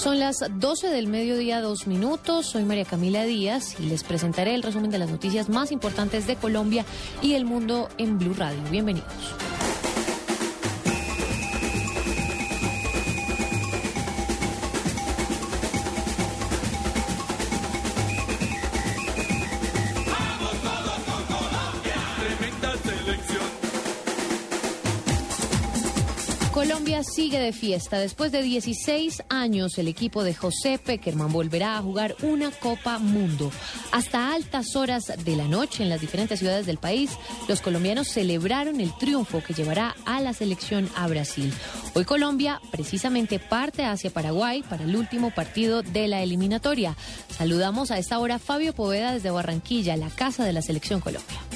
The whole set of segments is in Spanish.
Son las 12 del mediodía, dos minutos. Soy María Camila Díaz y les presentaré el resumen de las noticias más importantes de Colombia y el mundo en Blue Radio. Bienvenidos. Colombia sigue de fiesta. Después de 16 años, el equipo de José Peckerman volverá a jugar una Copa Mundo. Hasta altas horas de la noche en las diferentes ciudades del país, los colombianos celebraron el triunfo que llevará a la selección a Brasil. Hoy Colombia precisamente parte hacia Paraguay para el último partido de la eliminatoria. Saludamos a esta hora Fabio Poveda desde Barranquilla, la casa de la selección Colombia.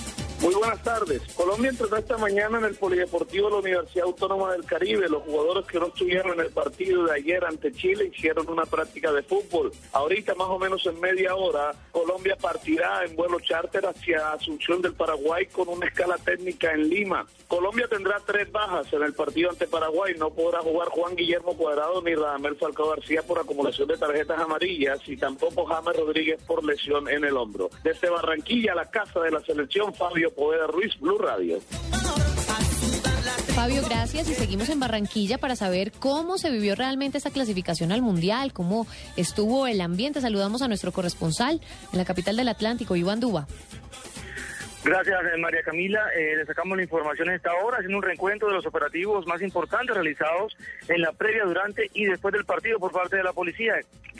Muy buenas tardes. Colombia entrenó esta mañana en el Polideportivo de la Universidad Autónoma del Caribe. Los jugadores que no estuvieron en el partido de ayer ante Chile hicieron una práctica de fútbol. Ahorita, más o menos en media hora, Colombia partirá en vuelo charter hacia Asunción del Paraguay con una escala técnica en Lima. Colombia tendrá tres bajas en el partido ante Paraguay. No podrá jugar Juan Guillermo Cuadrado ni Radamel Falcao García por acumulación de tarjetas amarillas y tampoco James Rodríguez por lesión en el hombro. Desde Barranquilla, la casa de la selección, Fabio Poveda Ruiz, Blue Radio. Fabio, gracias. Y seguimos en Barranquilla para saber cómo se vivió realmente esta clasificación al Mundial, cómo estuvo el ambiente. Saludamos a nuestro corresponsal en la capital del Atlántico, Iván Duba. Gracias, eh, María Camila. Eh, le sacamos la información en esta hora, haciendo un reencuentro de los operativos más importantes realizados en la previa, durante y después del partido por parte de la policía.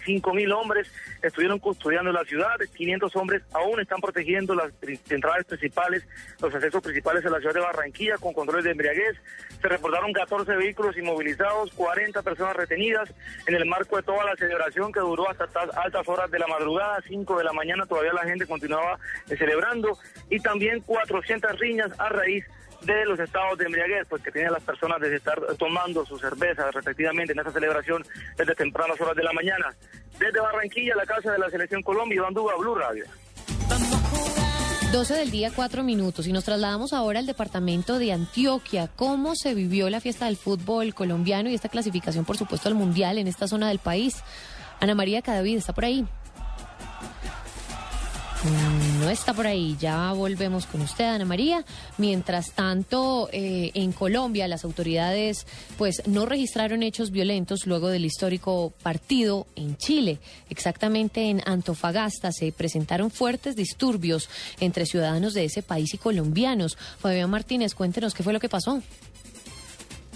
Cinco mil hombres estuvieron custodiando la ciudad, 500 hombres aún están protegiendo las entradas principales, los accesos principales a la ciudad de Barranquilla con controles de embriaguez. Se reportaron 14 vehículos inmovilizados, 40 personas retenidas en el marco de toda la celebración que duró hasta altas horas de la madrugada, 5 de la mañana, todavía la gente continuaba eh, celebrando y 400 riñas a raíz de los estados de embriaguez, pues que tienen las personas de estar tomando su cerveza respectivamente en esta celebración desde tempranas horas de la mañana. Desde Barranquilla, la casa de la Selección Colombia, Iván Duba, Blue Radio. 12 del día, 4 minutos. Y nos trasladamos ahora al departamento de Antioquia. ¿Cómo se vivió la fiesta del fútbol colombiano y esta clasificación, por supuesto, al Mundial en esta zona del país? Ana María Cadavid está por ahí. Mm, no está por ahí. Ya volvemos con usted, Ana María. Mientras tanto, eh, en Colombia las autoridades pues no registraron hechos violentos luego del histórico partido en Chile. Exactamente en Antofagasta se presentaron fuertes disturbios entre ciudadanos de ese país y colombianos. Fabián Martínez, cuéntenos qué fue lo que pasó.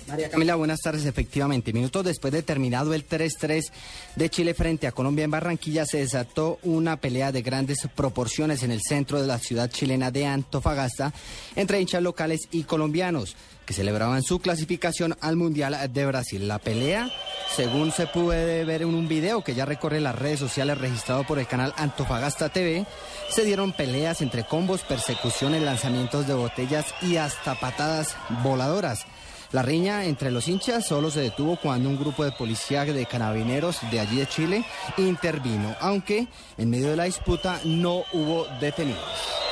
María Camila, buenas tardes. Efectivamente, minutos después de terminado el 3-3 de Chile frente a Colombia en Barranquilla, se desató una pelea de grandes proporciones en el centro de la ciudad chilena de Antofagasta entre hinchas locales y colombianos que celebraban su clasificación al Mundial de Brasil. La pelea, según se puede ver en un video que ya recorre las redes sociales registrado por el canal Antofagasta TV, se dieron peleas entre combos, persecuciones, lanzamientos de botellas y hasta patadas voladoras. La riña entre los hinchas solo se detuvo cuando un grupo de policía de carabineros de allí de Chile intervino, aunque en medio de la disputa no hubo detenidos.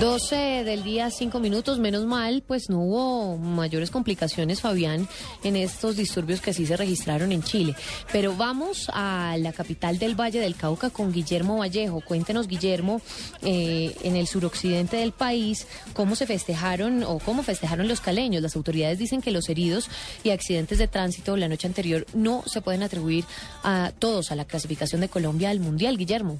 12 del día, 5 minutos, menos mal, pues no hubo mayores complicaciones, Fabián, en estos disturbios que sí se registraron en Chile. Pero vamos a la capital del Valle del Cauca con Guillermo Vallejo. Cuéntenos, Guillermo, eh, en el suroccidente del país, cómo se festejaron o cómo festejaron los caleños. Las autoridades dicen que los heridos y accidentes de tránsito la noche anterior no se pueden atribuir a todos a la clasificación de Colombia al Mundial, Guillermo.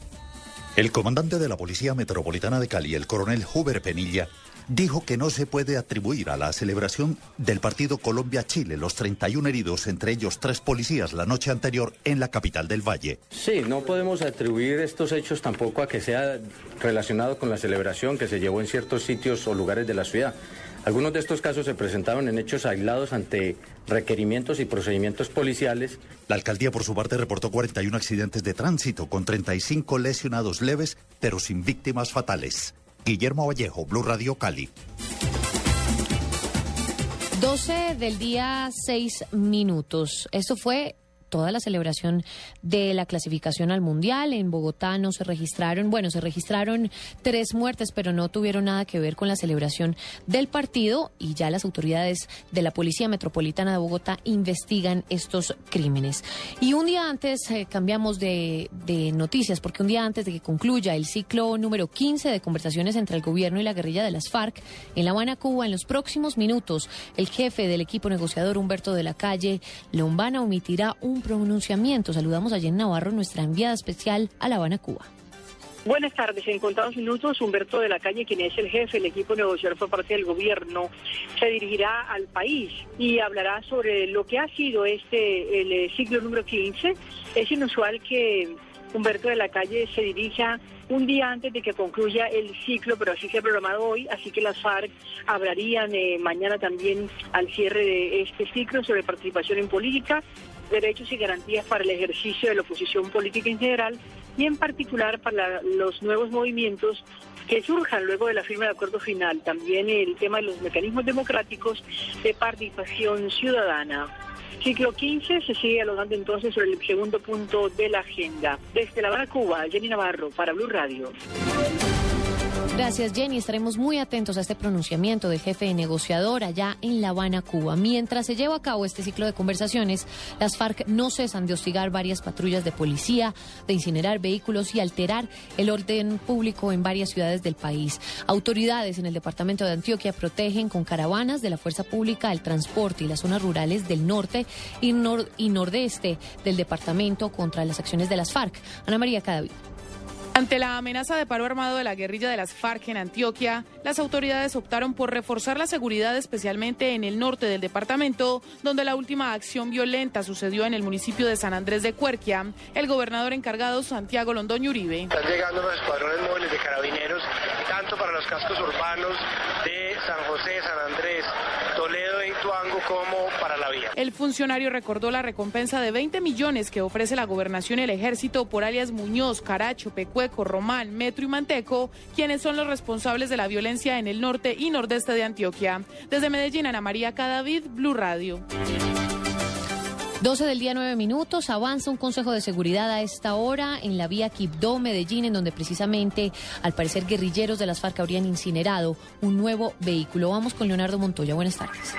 El comandante de la Policía Metropolitana de Cali, el coronel Huber Penilla, dijo que no se puede atribuir a la celebración del partido Colombia-Chile los 31 heridos, entre ellos tres policías, la noche anterior en la capital del Valle. Sí, no podemos atribuir estos hechos tampoco a que sea relacionado con la celebración que se llevó en ciertos sitios o lugares de la ciudad. Algunos de estos casos se presentaron en hechos aislados ante requerimientos y procedimientos policiales. La alcaldía, por su parte, reportó 41 accidentes de tránsito con 35 lesionados leves, pero sin víctimas fatales. Guillermo Vallejo, Blue Radio Cali. 12 del día, 6 minutos. Esto fue toda la celebración de la clasificación al Mundial. En Bogotá no se registraron, bueno, se registraron tres muertes, pero no tuvieron nada que ver con la celebración del partido y ya las autoridades de la Policía Metropolitana de Bogotá investigan estos crímenes. Y un día antes eh, cambiamos de, de noticias, porque un día antes de que concluya el ciclo número 15 de conversaciones entre el gobierno y la guerrilla de las FARC en La Habana, Cuba, en los próximos minutos, el jefe del equipo negociador Humberto de la Calle Lombana omitirá un pronunciamiento. Saludamos a Jen Navarro, nuestra enviada especial a La Habana, Cuba. Buenas tardes. En contados minutos, Humberto de la Calle, quien es el jefe del equipo negociador por parte del gobierno, se dirigirá al país y hablará sobre lo que ha sido este el eh, ciclo número 15. Es inusual que Humberto de la Calle se dirija un día antes de que concluya el ciclo, pero así se ha programado hoy, así que las FARC hablarían eh, mañana también al cierre de este ciclo sobre participación en política, derechos y garantías para el ejercicio de la oposición política en general y en particular para los nuevos movimientos que surjan luego de la firma del acuerdo final. También el tema de los mecanismos democráticos de participación ciudadana. Ciclo 15 se sigue hablando entonces sobre el segundo punto de la agenda. Desde La Habana, Cuba, Jenny Navarro, para Blue Radio. Gracias, Jenny. Estaremos muy atentos a este pronunciamiento del jefe de negociador allá en La Habana, Cuba. Mientras se lleva a cabo este ciclo de conversaciones, las FARC no cesan de hostigar varias patrullas de policía, de incinerar vehículos y alterar el orden público en varias ciudades del país. Autoridades en el departamento de Antioquia protegen con caravanas de la fuerza pública el transporte y las zonas rurales del norte y, y nordeste del departamento contra las acciones de las FARC. Ana María Cadavid. Ante la amenaza de paro armado de la guerrilla de las FARC en Antioquia, las autoridades optaron por reforzar la seguridad especialmente en el norte del departamento, donde la última acción violenta sucedió en el municipio de San Andrés de Cuerquia. El gobernador encargado, Santiago Londoño Uribe. Carabineros, tanto para los cascos urbanos de San José, San Andrés, Toledo y Tuango como para la vía. El funcionario recordó la recompensa de 20 millones que ofrece la gobernación y el ejército por alias Muñoz, Caracho, Pecueco, Román, Metro y Manteco, quienes son los responsables de la violencia en el norte y nordeste de Antioquia. Desde Medellín, Ana María Cadavid, Blue Radio. 12 del día, 9 minutos. Avanza un consejo de seguridad a esta hora en la vía Quibdó, Medellín, en donde precisamente, al parecer, guerrilleros de las FARC habrían incinerado un nuevo vehículo. Vamos con Leonardo Montoya. Buenas tardes.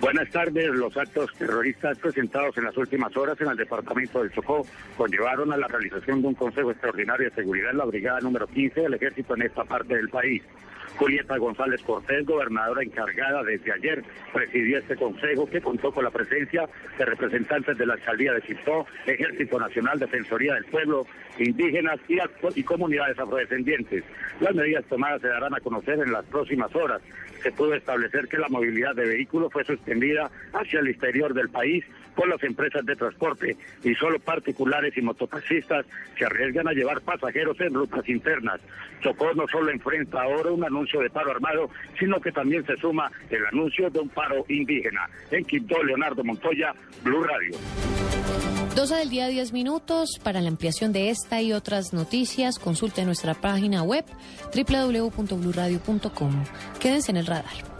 Buenas tardes. Los actos terroristas presentados en las últimas horas en el departamento del Chocó conllevaron a la realización de un Consejo Extraordinario de Seguridad en la Brigada número 15 del Ejército en esta parte del país. Julieta González Cortés, gobernadora encargada desde ayer, presidió este consejo que contó con la presencia de representantes de la alcaldía de Chistó, Ejército Nacional, Defensoría del Pueblo, indígenas y, y comunidades afrodescendientes. Las medidas tomadas se darán a conocer en las próximas horas. Se pudo establecer que la movilidad de vehículos fue suspendida hacia el exterior del país por las empresas de transporte y solo particulares y mototaxistas se arriesgan a llevar pasajeros en rutas internas. Chocó no solo enfrenta ahora un anuncio de paro armado, sino que también se suma el anuncio de un paro indígena. En Quito, Leonardo Montoya, Blue Radio. 12 del día, 10 minutos. Para la ampliación de esta y otras noticias, consulte nuestra página web www.bluradio.com. Quédense en el radar.